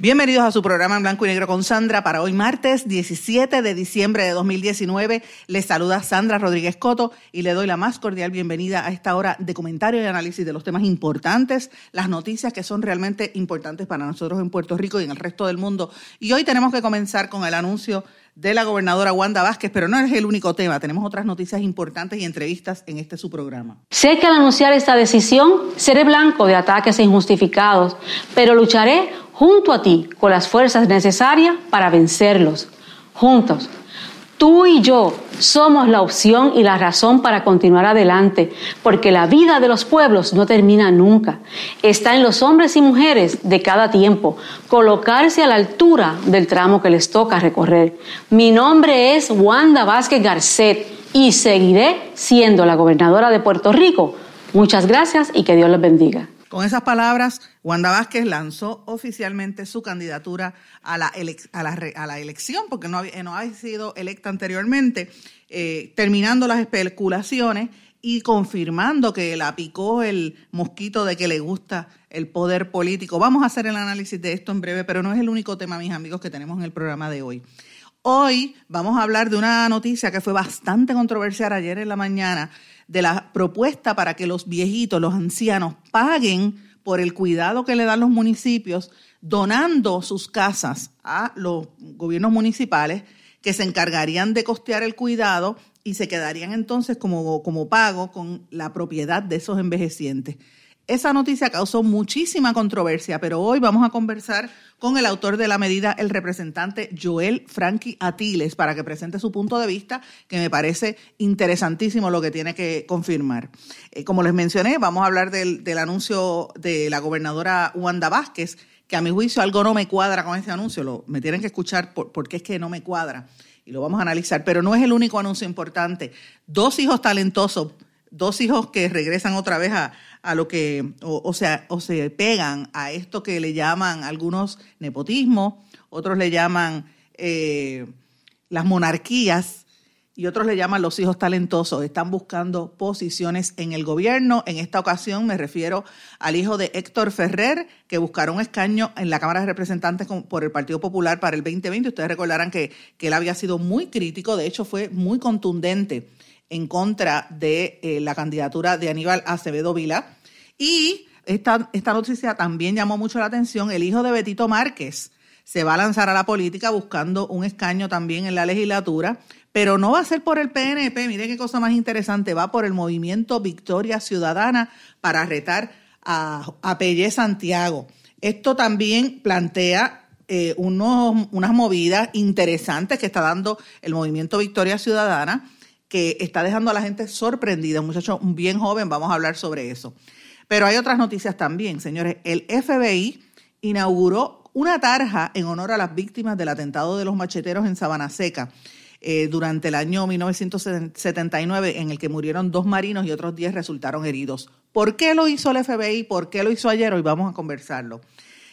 Bienvenidos a su programa en blanco y negro con Sandra para hoy martes 17 de diciembre de 2019. Les saluda Sandra Rodríguez Coto y le doy la más cordial bienvenida a esta hora de comentario y análisis de los temas importantes, las noticias que son realmente importantes para nosotros en Puerto Rico y en el resto del mundo. Y hoy tenemos que comenzar con el anuncio de la gobernadora Wanda Vázquez, pero no es el único tema. Tenemos otras noticias importantes y entrevistas en este su programa. Sé que al anunciar esta decisión seré blanco de ataques injustificados, pero lucharé junto a ti con las fuerzas necesarias para vencerlos. Juntos. Tú y yo somos la opción y la razón para continuar adelante, porque la vida de los pueblos no termina nunca. Está en los hombres y mujeres de cada tiempo colocarse a la altura del tramo que les toca recorrer. Mi nombre es Wanda Vázquez Garcet y seguiré siendo la gobernadora de Puerto Rico. Muchas gracias y que Dios los bendiga. Con esas palabras, Wanda Vázquez lanzó oficialmente su candidatura a la, elección, porque no había, no había, sido electa anteriormente, eh, terminando las especulaciones y confirmando que la picó el mosquito de que le gusta el poder político. Vamos a hacer el análisis de esto en breve, pero no es el único tema, mis amigos, que tenemos en el programa de hoy. Hoy vamos a hablar de una noticia que fue bastante controversial ayer en la mañana de la propuesta para que los viejitos, los ancianos, paguen por el cuidado que le dan los municipios, donando sus casas a los gobiernos municipales que se encargarían de costear el cuidado y se quedarían entonces como, como pago con la propiedad de esos envejecientes. Esa noticia causó muchísima controversia, pero hoy vamos a conversar con el autor de la medida, el representante Joel Frankie Atiles, para que presente su punto de vista, que me parece interesantísimo lo que tiene que confirmar. Eh, como les mencioné, vamos a hablar del, anuncio de la gobernadora Wanda Vázquez, que a mi juicio algo no me cuadra con ese anuncio, lo, me tienen que escuchar porque es que no me cuadra y lo vamos a analizar, pero no es el único anuncio importante. Dos hijos talentosos, dos hijos que regresan otra vez a, a lo que, o, sea, o se pegan a esto que le llaman algunos nepotismo, otros le llaman eh, las monarquías y otros le llaman los hijos talentosos. Están buscando posiciones en el gobierno. En esta ocasión me refiero al hijo de Héctor Ferrer, que buscaron escaño en la Cámara de Representantes por el Partido Popular para el 2020. Ustedes recordarán que, que él había sido muy crítico, de hecho fue muy contundente en contra de eh, la candidatura de Aníbal Acevedo Vila. Y esta, esta noticia también llamó mucho la atención. El hijo de Betito Márquez se va a lanzar a la política buscando un escaño también en la legislatura, pero no va a ser por el PNP, mire qué cosa más interesante, va por el movimiento Victoria Ciudadana para retar a, a Santiago. Esto también plantea eh, unos, unas movidas interesantes que está dando el movimiento Victoria Ciudadana que está dejando a la gente sorprendida. Un muchacho bien joven, vamos a hablar sobre eso. Pero hay otras noticias también, señores. El FBI inauguró una tarja en honor a las víctimas del atentado de los macheteros en Sabana Seca eh, durante el año 1979, en el que murieron dos marinos y otros diez resultaron heridos. ¿Por qué lo hizo el FBI? ¿Por qué lo hizo ayer? Hoy vamos a conversarlo.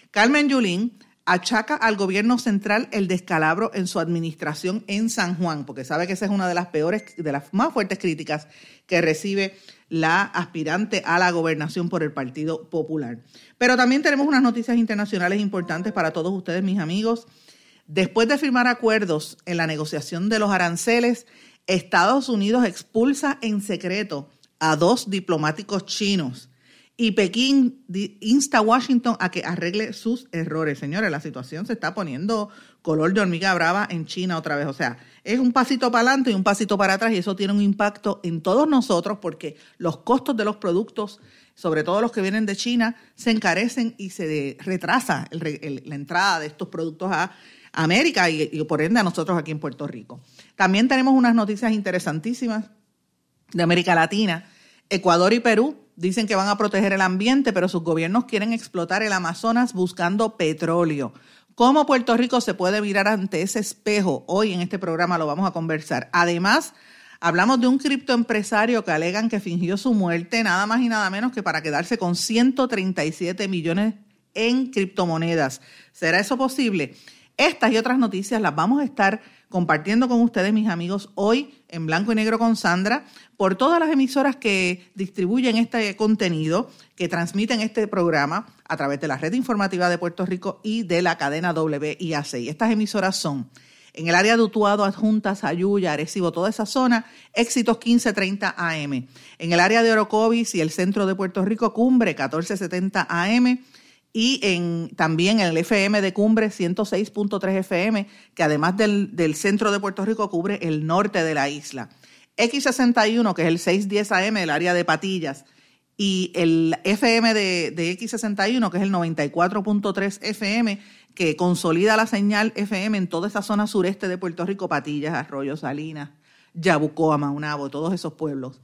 Carmen Yulín achaca al gobierno central el descalabro en su administración en San Juan, porque sabe que esa es una de las peores, de las más fuertes críticas que recibe la aspirante a la gobernación por el Partido Popular. Pero también tenemos unas noticias internacionales importantes para todos ustedes, mis amigos. Después de firmar acuerdos en la negociación de los aranceles, Estados Unidos expulsa en secreto a dos diplomáticos chinos y Pekín insta a Washington a que arregle sus errores. Señores, la situación se está poniendo color de hormiga brava en China otra vez. O sea, es un pasito para adelante y un pasito para atrás y eso tiene un impacto en todos nosotros porque los costos de los productos, sobre todo los que vienen de China, se encarecen y se retrasa la entrada de estos productos a América y, y por ende a nosotros aquí en Puerto Rico. También tenemos unas noticias interesantísimas de América Latina. Ecuador y Perú dicen que van a proteger el ambiente, pero sus gobiernos quieren explotar el Amazonas buscando petróleo. ¿Cómo Puerto Rico se puede mirar ante ese espejo? Hoy en este programa lo vamos a conversar. Además, hablamos de un criptoempresario que alegan que fingió su muerte nada más y nada menos que para quedarse con 137 millones en criptomonedas. ¿Será eso posible? Estas y otras noticias las vamos a estar compartiendo con ustedes, mis amigos, hoy en Blanco y Negro con Sandra, por todas las emisoras que distribuyen este contenido, que transmiten este programa a través de la red informativa de Puerto Rico y de la cadena WIAC. estas emisoras son en el área de Utuado, Adjuntas, Ayuya, Arecibo, toda esa zona, éxitos 1530 AM. En el área de Orocovis y el centro de Puerto Rico, Cumbre 1470 AM y en, también el FM de Cumbre 106.3 FM, que además del, centro de Puerto Rico cubre el norte de la isla. X61, que es el 610 AM del área de Patillas, y el FM de, de X61, que es el 94.3 FM, que consolida la señal FM en toda esa zona sureste de Puerto Rico, Patillas, Arroyo, Salinas, Yabucoa, Maunabo, todos esos pueblos.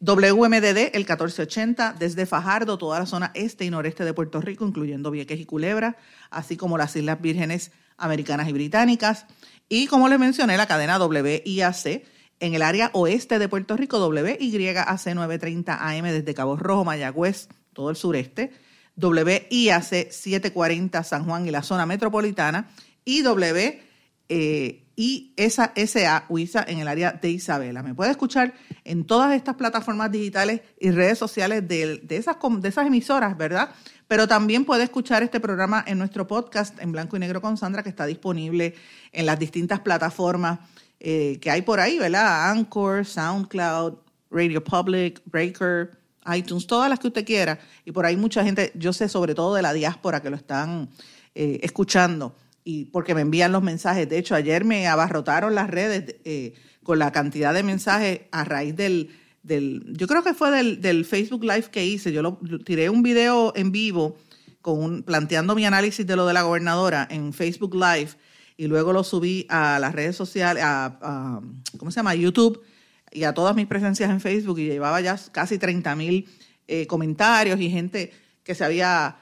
WMDD, el 1480, desde Fajardo, toda la zona este y noreste de Puerto Rico, incluyendo Vieques y Culebra, así como las Islas Vírgenes Americanas y Británicas. Y como les mencioné, la cadena WIAC en el área oeste de Puerto Rico, WYAC 930 AM desde Cabo Rojo, Mayagüez, todo el sureste, WIAC 740 San Juan y la zona metropolitana, y W eh, UISA en el área de Isabela. Me puede escuchar en todas estas plataformas digitales y redes sociales de, esas, de esas emisoras, ¿verdad? Pero también puede escuchar este programa en nuestro podcast en blanco y negro con Sandra, que está disponible en las distintas plataformas eh, que hay por ahí, ¿verdad? Anchor, SoundCloud, Radio Public, Breaker, iTunes, todas las que usted quiera. Y por ahí mucha gente, yo sé sobre todo de la diáspora que lo están eh, escuchando y porque me envían los mensajes. De hecho, ayer me abarrotaron las redes eh, con la cantidad de mensajes a raíz del, del yo creo que fue del, del, Facebook Live que hice. Yo lo, tiré un video en vivo con planteando mi análisis de lo de la gobernadora en Facebook Live y luego lo subí a las redes sociales, a, ¿cómo se llama? YouTube y a todas mis presencias en Facebook y llevaba ya casi 30 mil eh, comentarios y gente que se había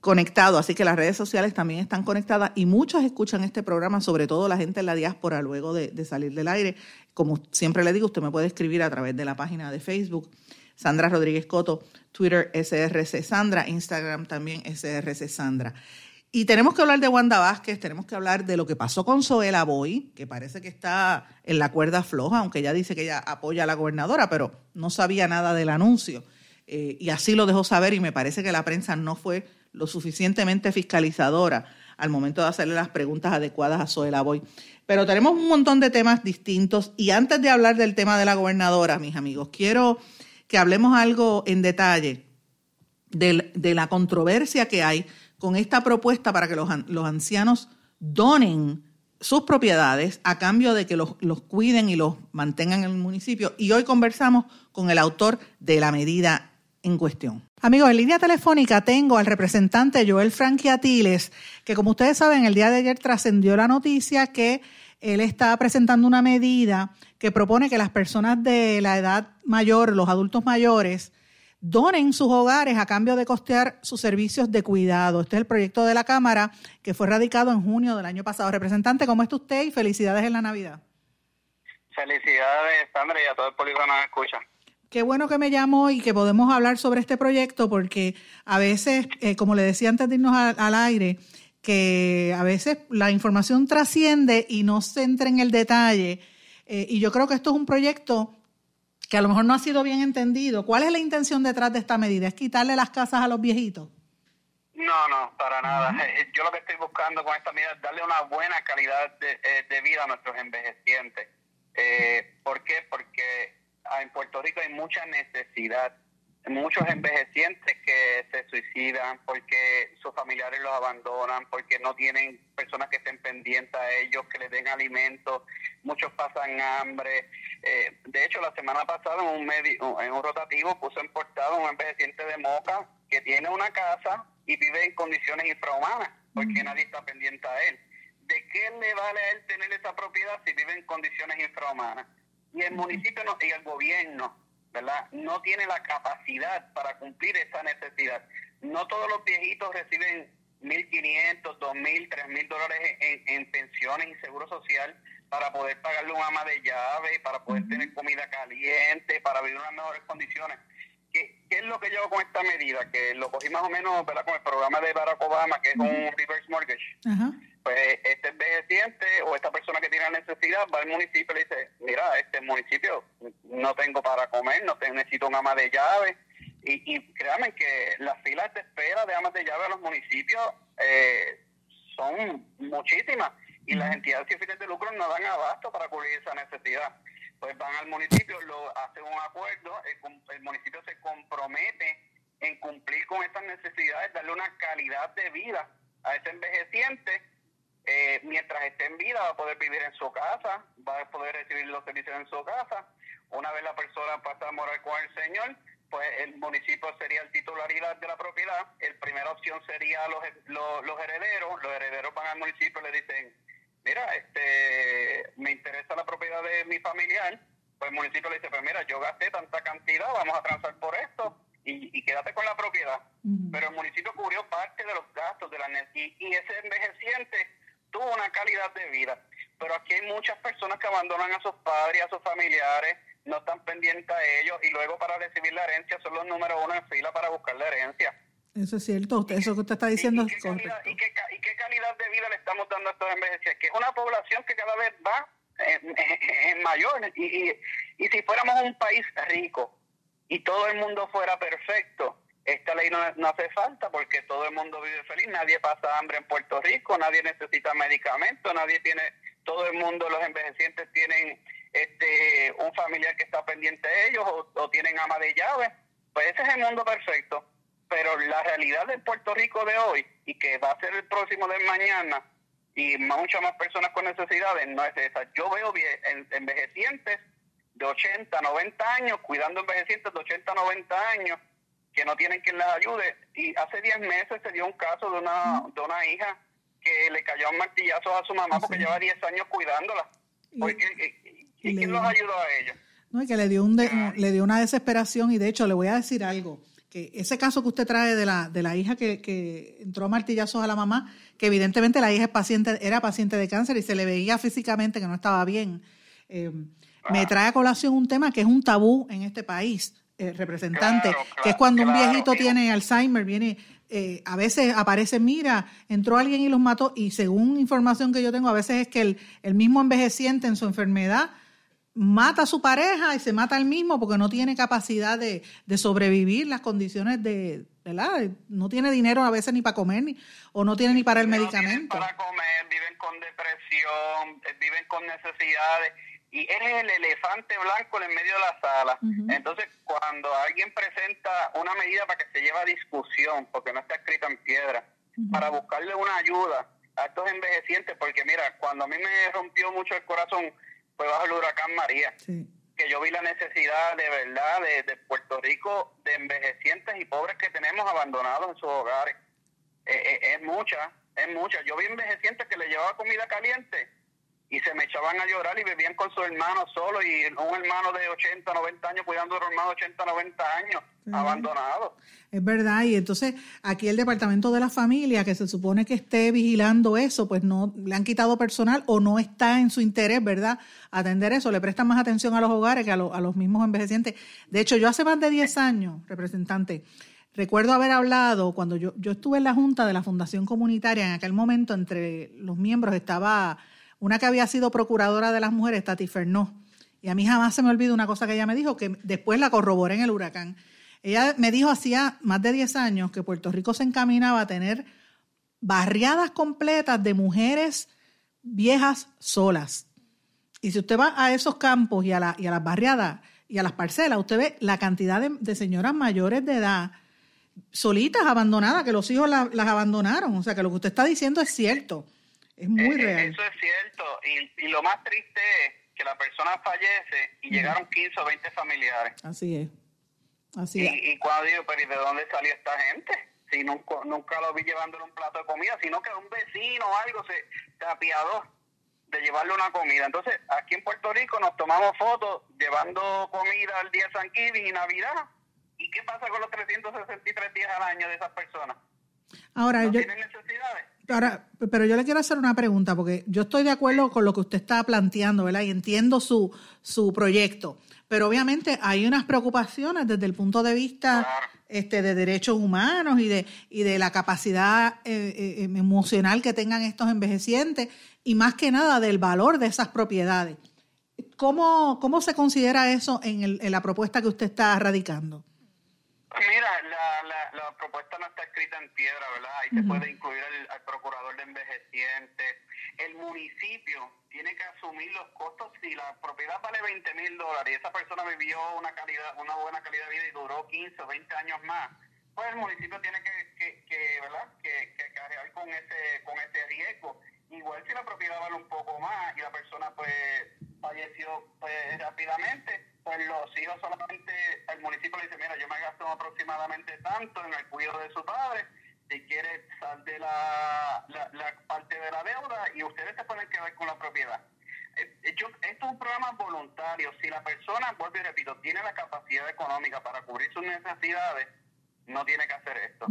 conectado, así que las redes sociales también están conectadas y muchos escuchan este programa, sobre todo la gente en la diáspora luego de, salir del aire. Como siempre le digo, usted me puede escribir a través de la página de Facebook, Sandra Rodríguez Coto, Twitter SRC Sandra, Instagram también SRC Sandra. Y tenemos que hablar de Wanda Vázquez, tenemos que hablar de lo que pasó con Zoela Boy, que parece que está en la cuerda floja, aunque ella dice que ella apoya a la gobernadora, pero no sabía nada del anuncio. Eh, y así lo dejó saber y me parece que la prensa no fue lo suficientemente fiscalizadora al momento de hacerle las preguntas adecuadas a Zoela Boy. Pero tenemos un montón de temas distintos y antes de hablar del tema de la gobernadora, mis amigos, quiero que hablemos algo en detalle de, la controversia que hay con esta propuesta para que los, ancianos donen sus propiedades a cambio de que los, los, cuiden y los mantengan en el municipio. Y hoy conversamos con el autor de la medida en cuestión. Amigos, en línea telefónica tengo al representante Joel Franquiatiles, que como ustedes saben, el día de ayer trascendió la noticia que él está presentando una medida que propone que las personas de la edad mayor, los adultos mayores, donen sus hogares a cambio de costear sus servicios de cuidado. Este es el proyecto de la Cámara que fue radicado en junio del año pasado. Representante, ¿cómo está usted? Y felicidades en la Navidad. Felicidades, Sandra, y a todo el público que nos escucha. Qué bueno que me llamó y que podemos hablar sobre este proyecto porque a veces, eh, como le decía antes de irnos al, aire, que a veces la información trasciende y no se entra en el detalle. Eh, y yo creo que esto es un proyecto que a lo mejor no ha sido bien entendido. ¿Cuál es la intención detrás de esta medida? ¿Es quitarle las casas a los viejitos? No, no, para nada. Eh, yo lo que estoy buscando con esta medida es darle una buena calidad de, de vida a nuestros envejecientes. ¿Por qué? Porque en Puerto Rico hay mucha necesidad, muchos envejecientes que se suicidan porque sus familiares los abandonan, porque no tienen personas que estén pendientes a ellos, que les den alimentos, muchos pasan hambre. Eh, de hecho, la semana pasada en un, medio, en un rotativo puso en portada un envejeciente de Moca que tiene una casa y vive en condiciones infrahumanas porque nadie está pendiente a él. ¿De qué le vale a él tener esa propiedad si vive en condiciones infrahumanas? y el municipio no, y el gobierno, ¿verdad? No tiene la capacidad para cumplir esa necesidad. No todos los viejitos reciben 1.500, 2.000, 3.000 dólares en, en pensiones y seguro social para poder pagarle un ama de llave, para poder tener comida caliente, para vivir en unas mejores condiciones. ¿Qué, ¿Qué, es lo que llevo con esta medida? Que lo cogí más o menos ¿verdad? con el programa de Barack Obama, que es un reverse mortgage. Pues este envejeciente o esta persona que tiene la necesidad va al municipio y le dice, mira, este municipio no tengo para comer, no te, necesito un ama de llave. Y, y créanme que las filas de espera de amas de llave a los municipios eh, son muchísimas y las entidades sin fines de lucro no dan abasto para cubrir esa necesidad. Pues van al municipio, lo hacen un acuerdo, el, municipio se compromete en cumplir con estas necesidades, darle una calidad de vida a ese envejeciente. Eh, mientras esté en vida va a poder vivir en su casa, va a poder recibir los servicios en su casa. Una vez la persona pasa a morar con el Señor, pues el municipio sería el titularidad de la propiedad. El primera opción sería los, los, los herederos. Los herederos van al municipio y le dicen, mira, este, me interesa la propiedad de mi familiar, pues el municipio le dice, pues mira, yo gasté tanta cantidad, vamos a transar por esto y, quédate con la propiedad. Pero el municipio cubrió parte de los gastos de la y, y ese envejeciente tuvo una calidad de vida. Pero aquí hay muchas personas que abandonan a sus padres, a sus familiares, no están pendientes a ellos y luego para recibir la herencia son los número uno en fila para buscar la herencia. Eso es cierto, eso que usted está diciendo es correcto. ¿y qué, ¿Y qué calidad de vida le estamos dando a estos envejecientes? Que es una población que cada vez va en, mayor. Y, y, si fuéramos un país rico y todo el mundo fuera perfecto, esta ley no, no, hace falta porque todo el mundo vive feliz, nadie pasa hambre en Puerto Rico, nadie necesita medicamentos, nadie tiene, todo el mundo, los envejecientes tienen este un familiar que está pendiente de ellos o, tienen ama de llave. Pues ese es el mundo perfecto pero la realidad de Puerto Rico de hoy y que va a ser el próximo de mañana y muchas más personas con necesidades no es esa. Yo veo envejecientes de 80, 90 años, cuidando envejecientes de 80, 90 años que no tienen quien les ayude. Y hace 10 meses se dio un caso de una, de una hija que le cayó un martillazo a su mamá porque lleva 10 años cuidándola. Porque, ¿Y, quién los ayudó a ella? No, y que le dio, un le dio una desesperación y de hecho le voy a decir algo que ese caso que usted trae de la, de la hija que, que entró a martillazos a la mamá, que evidentemente la hija es paciente, era paciente de cáncer y se le veía físicamente que no estaba bien, eh, me trae a colación un tema que es un tabú en este país, eh, representante, que es cuando un viejito tiene Alzheimer, viene, eh, a veces aparece, mira, entró alguien y los mató, y según información que yo tengo, a veces es que el, el mismo envejeciente en su enfermedad mata a su pareja y se mata él mismo porque no tiene capacidad de, sobrevivir las condiciones de, ¿verdad? No tiene dinero a veces ni para comer ni, o no tiene ni para el medicamento. para comer, viven con depresión, eh, viven con necesidades y eres el elefante blanco en medio de la sala. Entonces, cuando alguien presenta una medida para que se lleve a discusión, porque no está escrita en piedra, para buscarle una ayuda a estos envejecientes, porque mira, cuando a mí me rompió mucho el corazón, fue bajo el huracán María. Que yo vi la necesidad de verdad de, Puerto Rico de envejecientes y pobres que tenemos abandonados en sus hogares. Eh, eh, es mucha, es mucha. Yo vi envejecientes que le llevaba comida caliente y se me echaban a llorar y vivían con su hermano solo y un hermano de 80, 90 años cuidando a un hermano de 80, 90 años, abandonado. Es verdad, y entonces aquí el Departamento de la Familia, que se supone que esté vigilando eso, pues no le han quitado personal o no está en su interés, ¿verdad? Atender eso, le prestan más atención a los hogares que a, a los mismos envejecientes. De hecho, yo hace más de 10 años, representante, Recuerdo haber hablado cuando yo, yo estuve en la junta de la Fundación Comunitaria, en aquel momento entre los miembros estaba una que había sido procuradora de las mujeres, Tati Fernó. Y a mí jamás se me olvida una cosa que ella me dijo, que después la corroboré en el huracán. Ella me dijo hacía más de 10 años que Puerto Rico se encaminaba a tener barriadas completas de mujeres viejas solas. Y si usted va a esos campos y a, la, y a las barriadas y a las parcelas, usted ve la cantidad de, señoras mayores de edad solitas, abandonadas, que los hijos las abandonaron. O sea, que lo que usted está diciendo es cierto. Es muy eh, real. Eso es cierto. Y, y, lo más triste es que la persona fallece y llegaron 15 o 20 familiares. Así es. Así y, es. Y cuando digo, pero ¿y de dónde salió esta gente? Si nunca, nunca lo vi llevándole un plato de comida, sino que un vecino o algo se, se apiadó de llevarle una comida. Entonces, aquí en Puerto Rico nos tomamos fotos llevando comida al día de San Kevin y Navidad. ¿Y qué pasa con los 363 días al año de esas personas? Ahora, ¿No yo, tienen necesidades? Ahora, pero yo le quiero hacer una pregunta, porque yo estoy de acuerdo con lo que usted está planteando, ¿verdad? Y entiendo su, su proyecto. Pero obviamente hay unas preocupaciones desde el punto de vista este, de derechos humanos y de, y de la capacidad eh, eh, emocional que tengan estos envejecientes y más que nada del valor de esas propiedades. ¿Cómo, cómo se considera eso en, el, en la propuesta que usted está radicando? Mira, la propuesta no está escrita en piedra, ¿verdad? Ahí se puede incluir al, al procurador de envejecientes. El municipio tiene que asumir los costos. Si la propiedad vale 20 mil dólares y esa persona vivió una calidad, una buena calidad de vida y duró 15 o 20 años más, pues el municipio tiene que, que, que ¿verdad? Que, que cargar con ese, con ese riesgo. Igual si la propiedad vale un poco más y la persona pues falleció pues rápidamente, pues los hijos solamente, el municipio le dice, mira, yo me gasto aproximadamente tanto en el cuidado de su padre, si quiere sal de la, la, la parte de la deuda y ustedes se pueden quedar con la propiedad. Eh, yo- esto es un programa voluntario. Si la persona, vuelvo y repito, tiene la capacidad económica para cubrir sus necesidades, no tiene que hacer esto.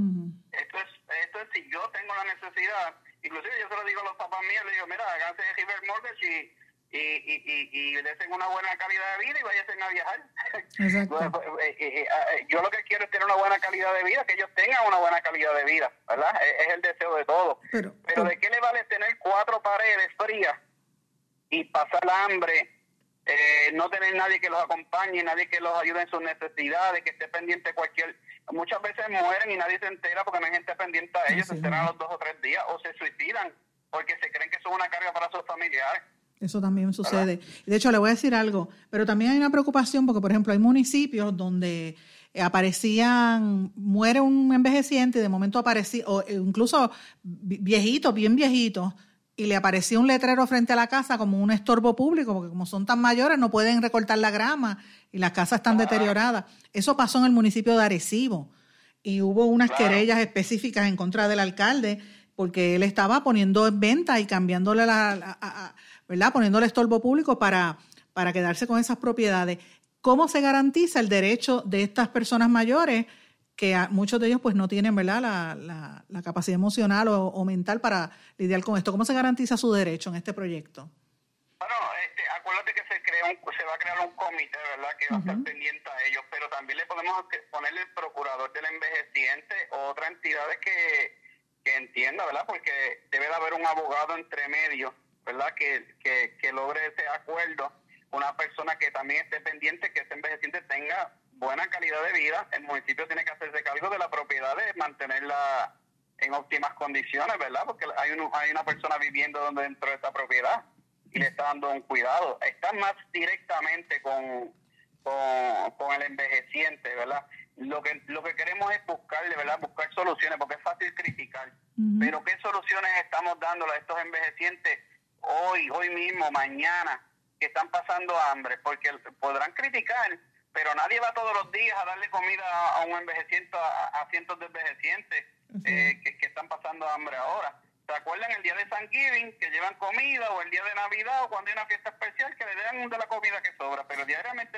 Esto es, esto es si yo tengo la necesidad, inclusive yo se lo digo a los papás míos, le digo, mira, háganse de River Mortgage y, y, y, y, y desen una buena calidad de vida y váyanse a viajar. Exacto. Pues, eh, eh, eh, yo lo que quiero es tener una buena calidad de vida, que ellos tengan una buena calidad de vida, ¿verdad? Es, es el deseo de todos. Pero- ¿de qué le vale tener cuatro paredes frías y pasar hambre? eh, no tener nadie que los acompañe, nadie que los ayude en sus necesidades, que esté pendiente cualquier... Muchas veces mueren y nadie se entera porque no hay gente pendiente a ellos, se enteran a los dos o tres días o se suicidan porque se creen que son una carga para sus familiares. Eso también sucede. De hecho, le voy a decir algo, pero también hay una preocupación porque, por ejemplo, hay municipios donde eh, aparecían, muere un envejeciente y de momento aparecía, o eh, incluso vi- viejitos, bien viejitos, y le aparecía un letrero frente a la casa como un estorbo público, porque como son tan mayores no pueden recortar la grama y las casas están deterioradas. Eso pasó en el municipio de Arecibo y hubo unas Claro. querellas específicas en contra del alcalde porque él estaba poniendo en venta y cambiándole la, la- a- a- ¿verdad? Poniéndole estorbo público para, para quedarse con esas propiedades. ¿Cómo se garantiza el derecho de estas personas mayores que muchos de ellos pues no tienen, ¿verdad? La, la- la capacidad emocional o, o mental para lidiar con esto. ¿Cómo se garantiza su derecho en este proyecto? Bueno, este, acuérdate que se crea un, se va a crear un comité, ¿verdad? Que va a estar pendiente a ellos, pero también le podemos ponerle el procurador del envejeciente o otras entidades que, que entienda, ¿verdad? Porque debe de haber un abogado entre medio, ¿verdad? Que, que, que logre ese acuerdo. Una persona que también esté pendiente que ese envejeciente tenga buena calidad de vida. El municipio tiene que hacerse cargo de la propiedad, de mantenerla en óptimas condiciones, ¿verdad? Porque hay, un- hay una persona viviendo donde dentro de esa propiedad y le está dando un cuidado. Está más directamente con, con, con el envejeciente, ¿verdad? Lo que, lo que queremos es buscarle, ¿verdad? Buscar soluciones, porque es fácil criticar. Pero ¿qué soluciones estamos dándole a estos envejecientes hoy, hoy mismo, mañana, que están pasando hambre? Porque podrán criticar, pero nadie va todos los días a darle comida a, un envejeciente, a, a cientos de envejecientes eh, que, que están pasando hambre ahora. ¿Se acuerdan el día de San Giving que llevan comida o el día de Navidad o cuando hay una fiesta especial que le dan de la comida que sobra? Pero diariamente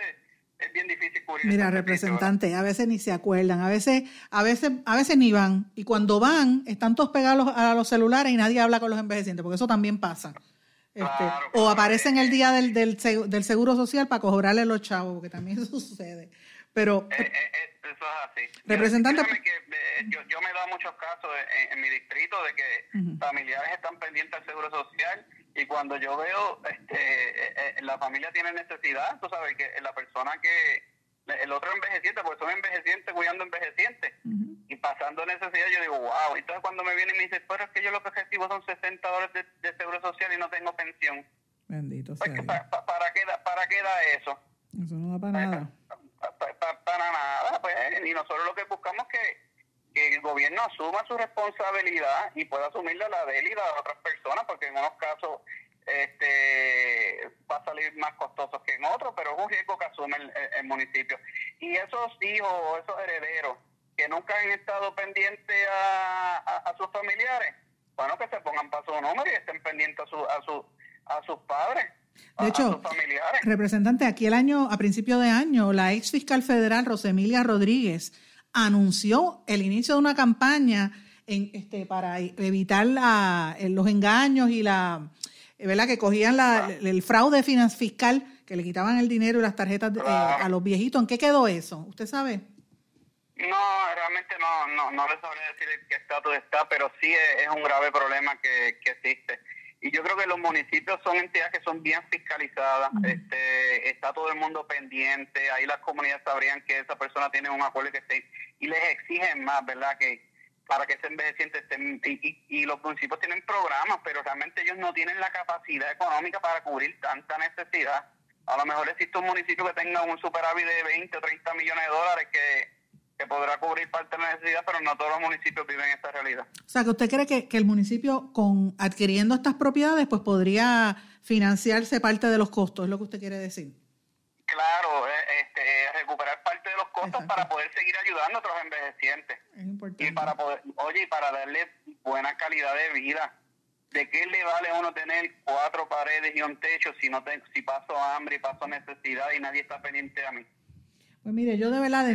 es bien difícil cubrir. Mira, servicio, representante, a veces ni se acuerdan, a veces, a veces, a veces ni van. Y cuando van, están todos pegados a los celulares y nadie habla con los envejecientes, porque eso también pasa. Este, Claro, o aparecen el día del, del, del seguro social para cobrarle los chavos, porque también eso sucede. Pero Eh, eh, eh, eso es así. Representante- que, eh, yo, yo me he dado muchos casos en, en mi distrito de que familiares están pendientes al seguro social y cuando yo veo este la familia tiene necesidad, tú sabes que la persona que el otro envejeciente, porque son envejecientes cuidando envejecientes y pasando necesidad, yo digo, wow. Entonces cuando me viene y me dice, pero es que yo lo que recibo son 60 dólares de, de seguro social y no tengo pensión. bendito sea Pues, Dios. ¿pa- pa- ¿para, qué da, ¿Para qué da eso? Eso no da para nada. Pa- pa- pa- para nada, pues, y nosotros lo que buscamos es que, que el gobierno asuma su responsabilidad y pueda asumirla la de él y la de otras personas, porque en unos casos este va a salir más costoso que en otros, pero es un riesgo que asume el, municipio. Y esos hijos o esos herederos que nunca han estado pendientes a, a, a sus familiares, bueno, que se pongan para su número y estén pendientes a su, a su a sus padres. De hecho, representante, aquí el año, a principio de año, la ex fiscal federal Rosemilia Rodríguez anunció el inicio de una campaña en, este, para evitar la, los engaños y la, ¿verdad? Que cogían la, el fraude fiscal, que le quitaban el dinero y las tarjetas eh, a los viejitos. ¿En qué quedó eso? ¿Usted sabe? No, realmente no, no, no le sabría decir en qué estatus está, pero sí es, un grave problema que, que existe. Y yo creo que los municipios son entidades que son bien fiscalizadas, este, está todo el mundo pendiente, ahí las comunidades sabrían que esa persona tiene un acuerdo que esté, y les exigen más, ¿verdad? Que para que ese envejeciente esté, y, y, los municipios tienen programas, pero realmente ellos no tienen la capacidad económica para cubrir tanta necesidad. A lo mejor existe un municipio que tenga un superávit de 20 o 30 millones de dólares que que podrá cubrir parte de la necesidad, pero no todos los municipios viven esta realidad. O sea, que usted cree que, que el municipio, con adquiriendo estas propiedades, pues podría financiarse parte de los costos, es lo que usted quiere decir. Claro, eh, este, recuperar parte de los costos para poder seguir ayudando a otros envejecientes. Es importante. Y para poder, oye, y para darle buena calidad de vida. ¿De qué le vale a uno tener cuatro paredes y un techo si no te, si paso hambre y paso necesidad y nadie está pendiente a mí? Pues mire, yo de verdad,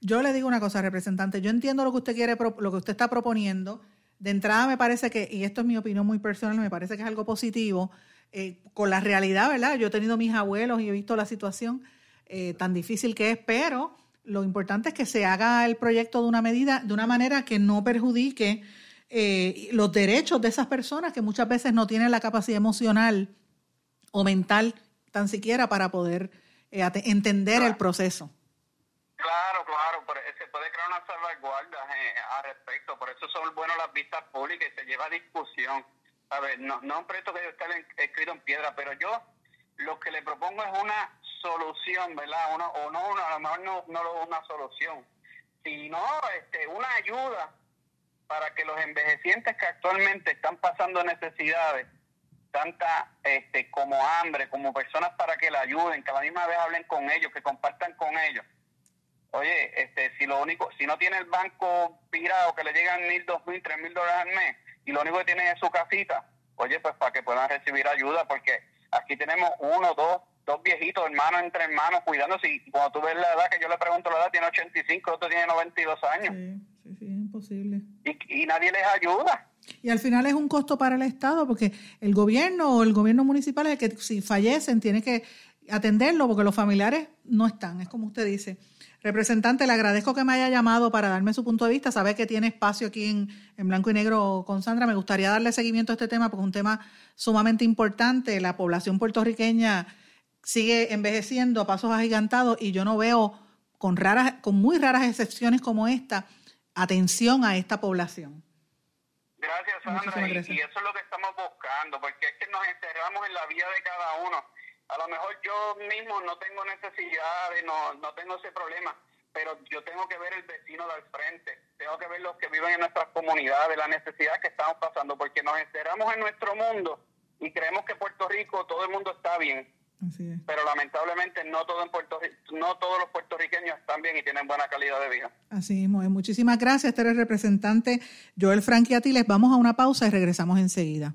yo le digo una cosa, representante, yo entiendo lo que usted quiere, lo que usted está proponiendo. De entrada me parece que, y esto es mi opinión muy personal, me parece que es algo positivo, eh, con la realidad, ¿verdad? Yo he tenido mis abuelos y he visto la situación eh, tan difícil que es, pero lo importante es que se haga el proyecto de una medida, de una manera que no perjudique eh, los derechos de esas personas que muchas veces no tienen la capacidad emocional o mental tan siquiera para poder entender el proceso. Claro, claro, se puede crear una salvaguarda eh, al respecto, por eso son buenas las vistas públicas y se lleva a discusión. A ver, no, no un proyecto que esté escrito en piedra, pero yo lo que le propongo es una solución, ¿verdad? Uno, o no, a lo mejor no, no una solución, sino este, una ayuda para que los envejecientes que actualmente están pasando necesidades, tanta este, como hambre, como personas para que la ayuden, que a la misma vez hablen con ellos, que compartan con ellos, Oye, este, si lo único, si no tiene el banco pirado que le llegan mil, dos mil, tres mil dólares al mes y lo único que tiene es su casita, oye, pues para que puedan recibir ayuda, porque aquí tenemos uno, dos, dos viejitos, hermanos entre hermanos, cuidándose. Y cuando tú ves la edad, que yo le pregunto la edad, tiene 85, otro tiene 92 años. Sí, sí, sí, es imposible. Y, y nadie les ayuda. Y al final es un costo para el Estado, porque el gobierno o el gobierno municipal es el que si fallecen tiene que atenderlo, porque los familiares no están, es como usted dice. Representante, le agradezco que me haya llamado para darme su punto de vista. Sabe que tiene espacio aquí en, en, blanco y negro con Sandra. Me gustaría darle seguimiento a este tema porque es un tema sumamente importante. La población puertorriqueña sigue envejeciendo a pasos agigantados y yo no veo, con, raras, con muy raras excepciones como esta, atención a esta población. Gracias, Sandra. Y, y, eso es lo que estamos buscando, porque es que nos encerramos en la vida de cada uno a lo mejor yo mismo no tengo necesidades, no, no tengo ese problema, pero yo tengo que ver el vecino del frente, tengo que ver los que viven en nuestras comunidades, la necesidad que estamos pasando, porque nos encerramos en nuestro mundo y creemos que Puerto Rico todo el mundo está bien. Pero lamentablemente no todo en Puerto no todos los puertorriqueños están bien y tienen buena calidad de vida. Así es. Muchísimas gracias. Este es el representante Joel Franchiati. Les vamos a una pausa y regresamos enseguida.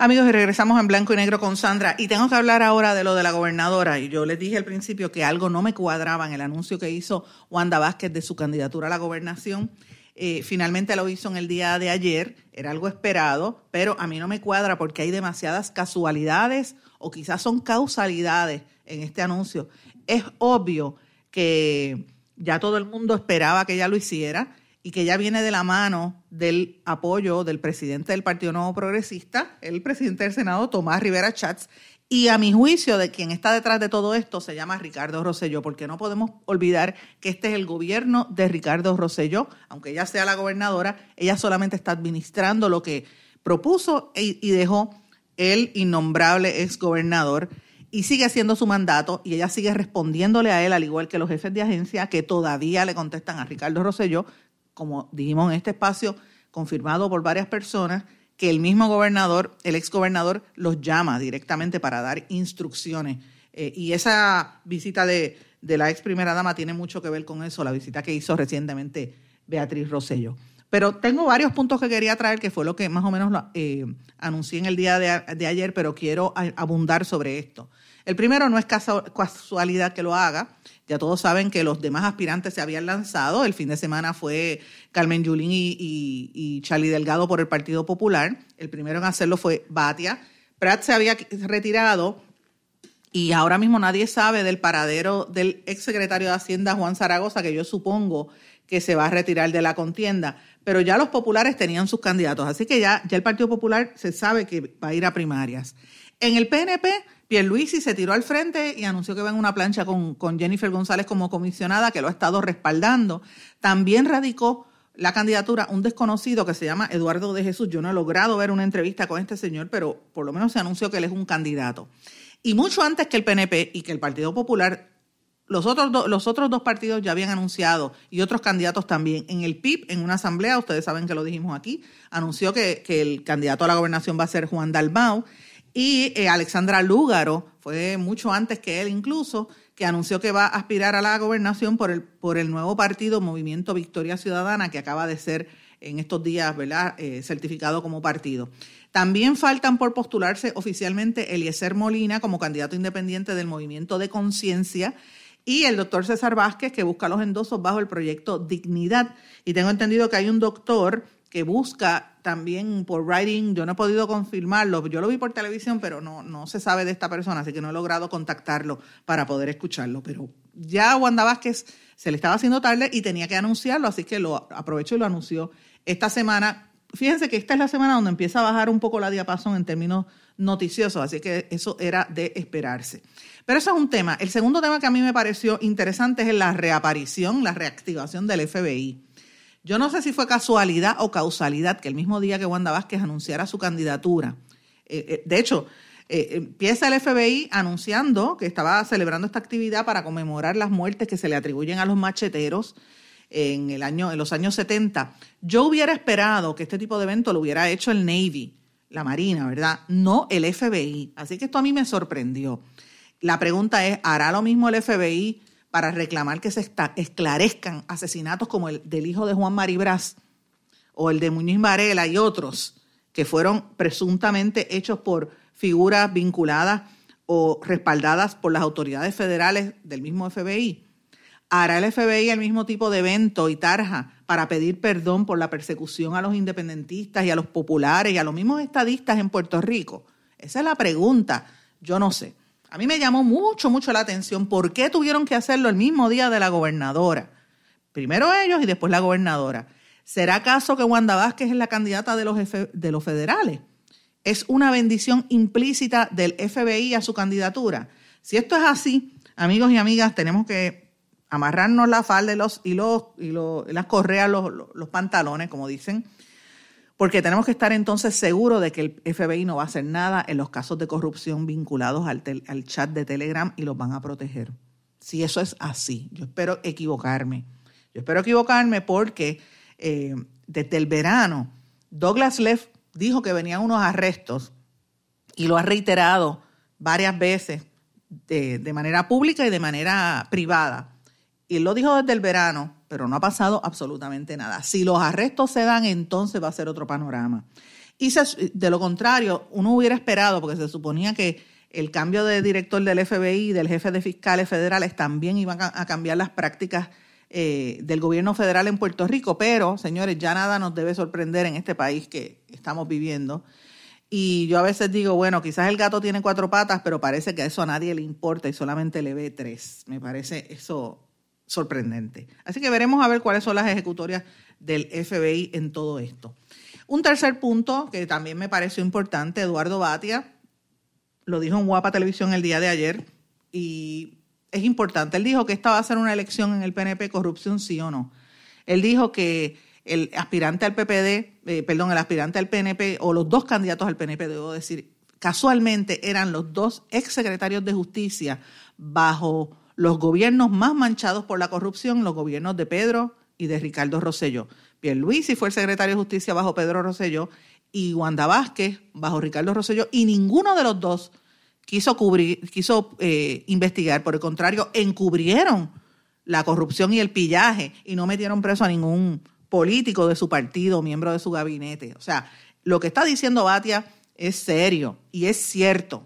Amigos, regresamos en blanco y negro con Sandra. Y tengo que hablar ahora de lo de la gobernadora. Y yo les dije al principio que algo no me cuadraba en el anuncio que hizo Wanda Vázquez de su candidatura a la gobernación. Eh, finalmente lo hizo en el día de ayer. Era algo esperado, pero a mí no me cuadra porque hay demasiadas casualidades o quizás son causalidades en este anuncio. Es obvio que ya todo el mundo esperaba que ella lo hiciera y que ya viene de la mano del apoyo del presidente del Partido Nuevo Progresista, el presidente del Senado, Tomás Rivera Chats, y a mi juicio de quien está detrás de todo esto se llama Ricardo Rosselló, porque no podemos olvidar que este es el gobierno de Ricardo Rosselló, aunque ella sea la gobernadora, ella solamente está administrando lo que propuso y dejó el innombrable ex gobernador y sigue haciendo su mandato y ella sigue respondiéndole a él, al igual que los jefes de agencia que todavía le contestan a Ricardo Rosselló, como dijimos en este espacio, confirmado por varias personas, que el mismo gobernador, el ex gobernador, los llama directamente para dar instrucciones. Eh, y esa visita de, de la ex primera dama tiene mucho que ver con eso, la visita que hizo recientemente Beatriz Rosselló. Pero tengo varios puntos que quería traer, que fue lo que más o menos eh, anuncié en el día de, ayer, pero quiero abundar sobre esto. El primero no es casualidad que lo haga. Ya todos saben que los demás aspirantes se habían lanzado. El fin de semana fue Carmen Yulín y, y, Charlie Delgado por el Partido Popular. El primero en hacerlo fue Batia. Pratt se había retirado y ahora mismo nadie sabe del paradero del exsecretario de Hacienda Juan Zaragoza, que yo supongo que se va a retirar de la contienda pero ya los populares tenían sus candidatos, así que ya, ya el Partido Popular se sabe que va a ir a primarias. En el PNP, Pierluisi se tiró al frente y anunció que va en una plancha con, con Jennifer González como comisionada, que lo ha estado respaldando. También radicó la candidatura un desconocido que se llama Eduardo de Jesús. Yo no he logrado ver una entrevista con este señor, pero por lo menos se anunció que él es un candidato. Y mucho antes que el PNP y que el Partido Popular los otros, los otros dos partidos ya habían anunciado y otros candidatos también. En el PIB, en una asamblea, ustedes saben que lo dijimos aquí, anunció que, el candidato a la gobernación va a ser Juan Dalmau y eh, Alexandra Lúgaro, fue mucho antes que él incluso, que anunció que va a aspirar a la gobernación por el, por el nuevo partido Movimiento Victoria Ciudadana, que acaba de ser en estos días ¿verdad? Eh, certificado como partido. También faltan por postularse oficialmente Eliezer Molina como candidato independiente del Movimiento de Conciencia y el doctor César Vázquez, que busca los endosos bajo el proyecto Dignidad. Y tengo entendido que hay un doctor que busca también por writing, yo no he podido confirmarlo, yo lo vi por televisión, pero no, no se sabe de esta persona, así que no he logrado contactarlo para poder escucharlo. Pero ya Wanda Vázquez se le estaba haciendo tarde y tenía que anunciarlo, así que lo aprovechó y lo anunció esta semana. Fíjense que esta es la semana donde empieza a bajar un poco la diapasón en términos noticiosos, así que eso era de esperarse. Pero eso es un tema. El segundo tema que a mí me pareció interesante es la reaparición, la reactivación del FBI. Yo no sé si fue casualidad o causalidad que el mismo día que Wanda Vázquez anunciara su candidatura, eh, eh, de hecho, eh, empieza el FBI anunciando que estaba celebrando esta actividad para conmemorar las muertes que se le atribuyen a los macheteros en, el año, en los años 70. Yo hubiera esperado que este tipo de evento lo hubiera hecho el Navy, la Marina, ¿verdad? No el FBI. Así que esto a mí me sorprendió. La pregunta es, ¿hará lo mismo el FBI para reclamar que se esclarezcan asesinatos como el del hijo de Juan Maribras o el de Muñiz Varela y otros que fueron presuntamente hechos por figuras vinculadas o respaldadas por las autoridades federales del mismo FBI? ¿Hará el FBI el mismo tipo de evento y tarja para pedir perdón por la persecución a los independentistas y a los populares y a los mismos estadistas en Puerto Rico? Esa es la pregunta. Yo no sé. A mí me llamó mucho, mucho la atención por qué tuvieron que hacerlo el mismo día de la gobernadora. Primero ellos y después la gobernadora. ¿Será acaso que Wanda Vázquez es la candidata de los, de los federales? ¿Es una bendición implícita del FBI a su candidatura? Si esto es así, amigos y amigas, tenemos que amarrarnos la falda y, los, y, los, y las correas, los, los pantalones, como dicen, porque tenemos que estar entonces seguros de que el FBI no va a hacer nada en los casos de corrupción vinculados al, chat de Telegram y los van a proteger. Si eso es así, yo espero equivocarme. Yo espero equivocarme porque eh, desde el verano Douglas Leff dijo que venían unos arrestos y lo ha reiterado varias veces de, de manera pública y de manera privada. Y él lo dijo desde el verano pero no ha pasado absolutamente nada. Si los arrestos se dan, entonces va a ser otro panorama. Y de lo contrario, uno hubiera esperado, porque se suponía que el cambio de director del FBI y del jefe de fiscales federales también iban a cambiar las prácticas eh, del gobierno federal en Puerto Rico, pero, señores, ya nada nos debe sorprender en este país que estamos viviendo. Y yo a veces digo, bueno, quizás el gato tiene cuatro patas, pero parece que a eso a nadie le importa y solamente le ve tres. Me parece eso sorprendente. Así que veremos a ver cuáles son las ejecutorias del FBI en todo esto. Un tercer punto que también me pareció importante, Eduardo Batia lo dijo en Guapa Televisión el día de ayer y es importante. Él dijo que esta va a ser una elección en el PNP, corrupción sí o no. Él dijo que el aspirante al PPD, eh, perdón, el aspirante al PNP o los dos candidatos al PNP, debo decir, casualmente eran los dos exsecretarios de justicia bajo los gobiernos más manchados por la corrupción, los gobiernos de Pedro y de Ricardo Rosselló. Pierluisi fue el secretario de justicia bajo Pedro Rosselló y Wanda Vázquez bajo Ricardo Rosselló y ninguno de los dos quiso cubrir, quiso eh, investigar, por el contrario, encubrieron la corrupción y el pillaje y no metieron preso a ningún político de su partido, miembro de su gabinete. O sea, lo que está diciendo Batia es serio y es cierto.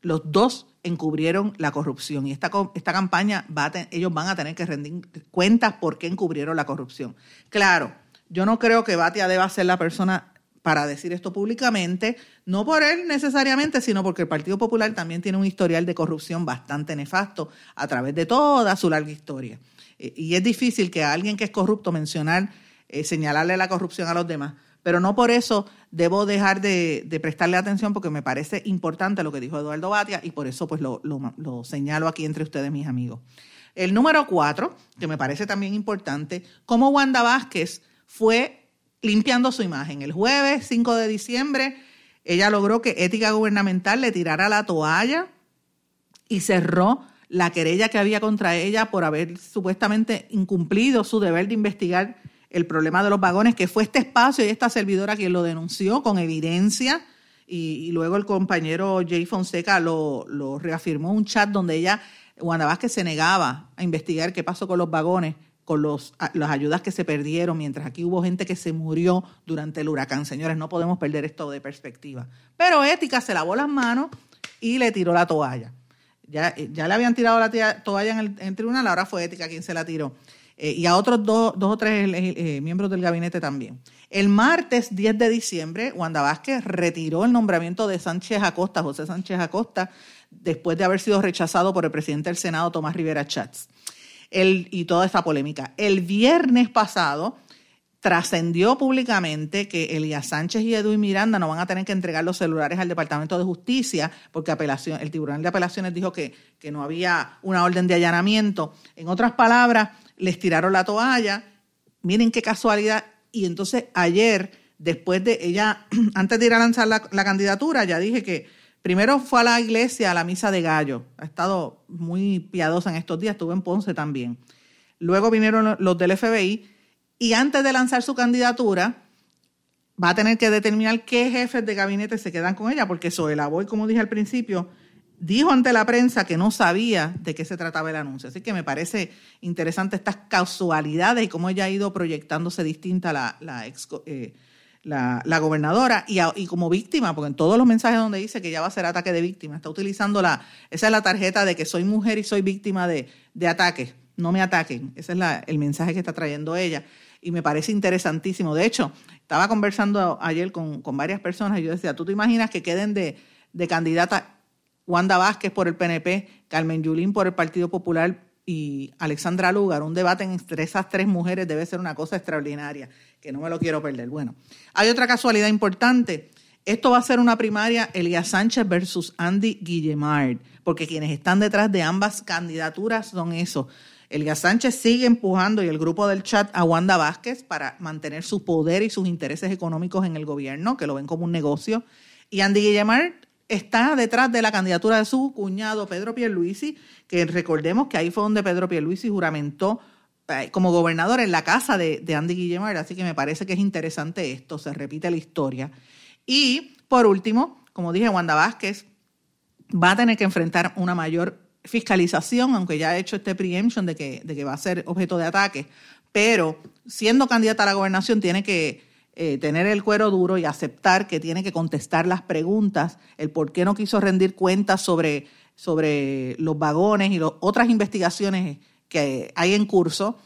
Los dos encubrieron la corrupción y esta, esta campaña va ellos van a tener que rendir cuentas por qué encubrieron la corrupción. Claro, yo no creo que Batia deba ser la persona para decir esto públicamente, no por él necesariamente, sino porque el Partido Popular también tiene un historial de corrupción bastante nefasto a través de toda su larga historia. Eh, y es difícil que a alguien que es corrupto mencionar, eh, señalarle la corrupción a los demás. Pero no por eso debo dejar de, prestarle atención porque me parece importante lo que dijo Eduardo Batia y por eso pues lo, lo señalo aquí entre ustedes, mis amigos. El número cuatro, que me parece también importante, cómo Wanda Vázquez fue limpiando su imagen. El jueves 5 de diciembre, ella logró que Ética Gubernamental le tirara la toalla y cerró la querella que había contra ella por haber supuestamente incumplido su deber de investigar el problema de los vagones, que fue este espacio y esta servidora quien lo denunció con evidencia. Y, luego el compañero Jay Fonseca lo, lo reafirmó un chat donde ella, Wanda Vázquez, se negaba a investigar qué pasó con los vagones con los, las ayudas que se perdieron, mientras aquí hubo gente que se murió durante el huracán. Señores, no podemos perder esto de perspectiva. Pero Ética se lavó las manos y le tiró la toalla. Ya, ya le habían tirado la toalla en el, tribunal, ahora fue Ética quien se la tiró. Eh, y a otros dos, dos o tres eh, eh, miembros del gabinete también. El martes 10 de diciembre, Wanda Vázquez retiró el nombramiento de Sánchez Acosta, José Sánchez Acosta, después de haber sido rechazado por el presidente del Senado, Tomás Rivera Chats y toda esta polémica. El viernes pasado trascendió públicamente que Elías Sánchez y Edwin Miranda no van a tener que entregar los celulares al Departamento de Justicia porque apelación, el Tribunal de Apelaciones dijo que, que no había una orden de allanamiento. En otras palabras, les tiraron la toalla. Miren qué casualidad. Y entonces ayer, después de ella, antes de ir a lanzar la candidatura, ya dije que Primero fue a la iglesia, a la misa de gallo. Ha estado muy piadosa en estos días, estuvo en Ponce también. Luego vinieron los del FBI y antes de lanzar su candidatura va a tener que determinar qué jefes de gabinete se quedan con ella, porque la Boy, como dije al principio, dijo ante la prensa que no sabía de qué se trataba el anuncio. Así que me parece interesante estas casualidades y cómo ella ha ido proyectándose distinta la, la ex, eh, la, gobernadora y, como víctima, porque en todos los mensajes donde dice que ya va a ser ataque de víctima, está utilizando la, esa es la tarjeta de que soy mujer y soy víctima de, de ataques, no me ataquen, ese es la, el mensaje que está trayendo ella y me parece interesantísimo. De hecho, estaba conversando ayer con, varias personas y yo decía, ¿tú te imaginas que queden de, de candidata Wanda Vázquez por el PNP, Carmen Yulín por el Partido Popular y Alexandra Lugar, un debate entre esas tres mujeres debe ser una cosa extraordinaria, que no me lo quiero perder. Bueno, hay otra casualidad importante. Esto va a ser una primaria Elías Sánchez versus Andy Guillemard, porque quienes están detrás de ambas candidaturas son esos. Elías Sánchez sigue empujando y el grupo del chat a Wanda Vázquez para mantener su poder y sus intereses económicos en el gobierno, que lo ven como un negocio. Y Andy Guillemard está detrás de la candidatura de su cuñado Pedro Pierluisi, que recordemos que ahí fue donde Pedro Pierluisi juramentó eh, como gobernador en la casa de, Andy Guillemard, así que me parece que es interesante esto, se repite la historia. Y por último, como dije, Wanda Vázquez va a tener que enfrentar una mayor fiscalización, aunque ya ha hecho este preemption de que, de que va a ser objeto de ataque, pero siendo candidata a la gobernación tiene que eh, tener el cuero duro y aceptar que tiene que contestar las preguntas, el por qué no quiso rendir cuentas sobre, sobre los vagones y otras investigaciones que hay en curso.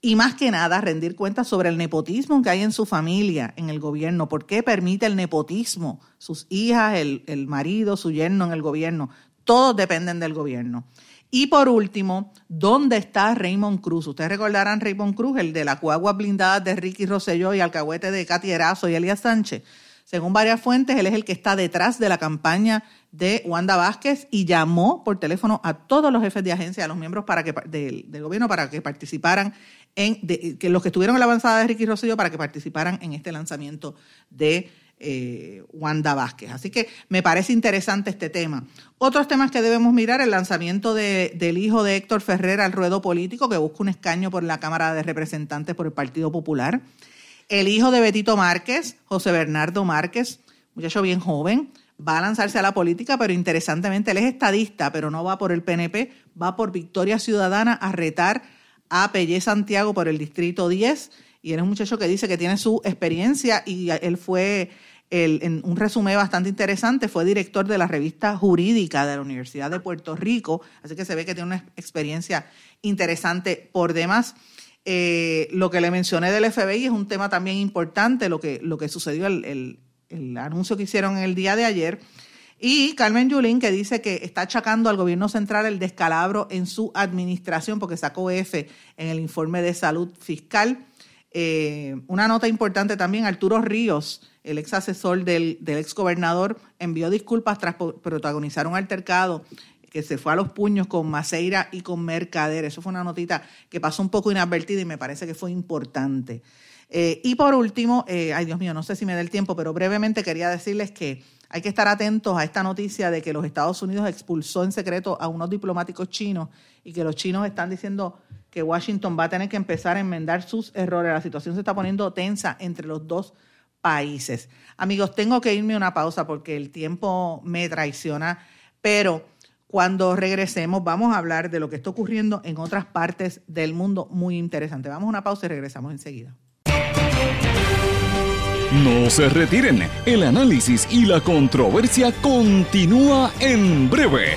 Y más que nada, rendir cuentas sobre el nepotismo que hay en su familia, en el gobierno. ¿Por qué permite el nepotismo? Sus hijas, el, el marido, su yerno en el gobierno. Todos dependen del gobierno. Y por último, ¿dónde está Raymond Cruz? Ustedes recordarán Raymond Cruz, el de la cuagua blindada de Ricky Rosselló y alcahuete de Katy Erazo y Elías Sánchez. Según varias fuentes, él es el que está detrás de la campaña de Wanda Vázquez y llamó por teléfono a todos los jefes de agencia, a los miembros del, gobierno para que participaran en, que los que estuvieron en la avanzada de Ricky Rosselló para que participaran en este lanzamiento de eh, Wanda Vázquez. Así que me parece interesante este tema. Otros temas que debemos mirar, el lanzamiento del hijo de Héctor Ferrer al ruedo político, que busca un escaño por la Cámara de Representantes por el Partido Popular. El hijo de Betito Márquez, José Bernardo Márquez, muchacho bien joven, va a lanzarse a la política, pero interesantemente él es estadista, pero no va por el PNP, va por Victoria Ciudadana a retar a Pellé Santiago por el Distrito 10. Y él es un muchacho que dice que tiene su experiencia y él fue en un resumen bastante interesante, fue director de la revista jurídica de la Universidad de Puerto Rico, así que se ve que tiene una experiencia interesante por demás. Eh, lo que le mencioné del FBI es un tema también importante, lo que, lo que sucedió, el, el, anuncio que hicieron el día de ayer. Y Carmen Yulín, que dice que está achacando al gobierno central el descalabro en su administración, porque sacó F en el informe de salud fiscal. Eh, una nota importante también, Arturo Ríos, el ex asesor del, del ex gobernador, envió disculpas tras protagonizar un altercado que se fue a los puños con Maceira y con Mercader. Eso fue una notita que pasó un poco inadvertida y me parece que fue importante. Eh, y por último, eh, ay Dios mío, no sé si me da el tiempo, pero brevemente quería decirles que hay que estar atentos a esta noticia de que los Estados Unidos expulsó en secreto a unos diplomáticos chinos y que los chinos están diciendo que Washington va a tener que empezar a enmendar sus errores. La situación se está poniendo tensa entre los dos países. Amigos, tengo que irme una pausa porque el tiempo me traiciona, pero cuando regresemos vamos a hablar de lo que está ocurriendo en otras partes del mundo muy interesante. Vamos a una pausa y regresamos enseguida. No se retiren, el análisis y la controversia continúa en breve,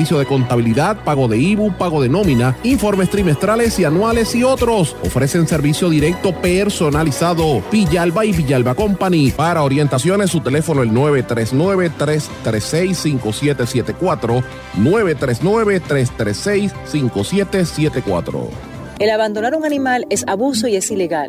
servicio de contabilidad, pago de IBU, pago de nómina, informes trimestrales y anuales y otros. Ofrecen servicio directo personalizado. Villalba y Villalba Company. Para orientaciones, su teléfono el 939-336-5774. 939-336-5774. El abandonar un animal es abuso y es ilegal.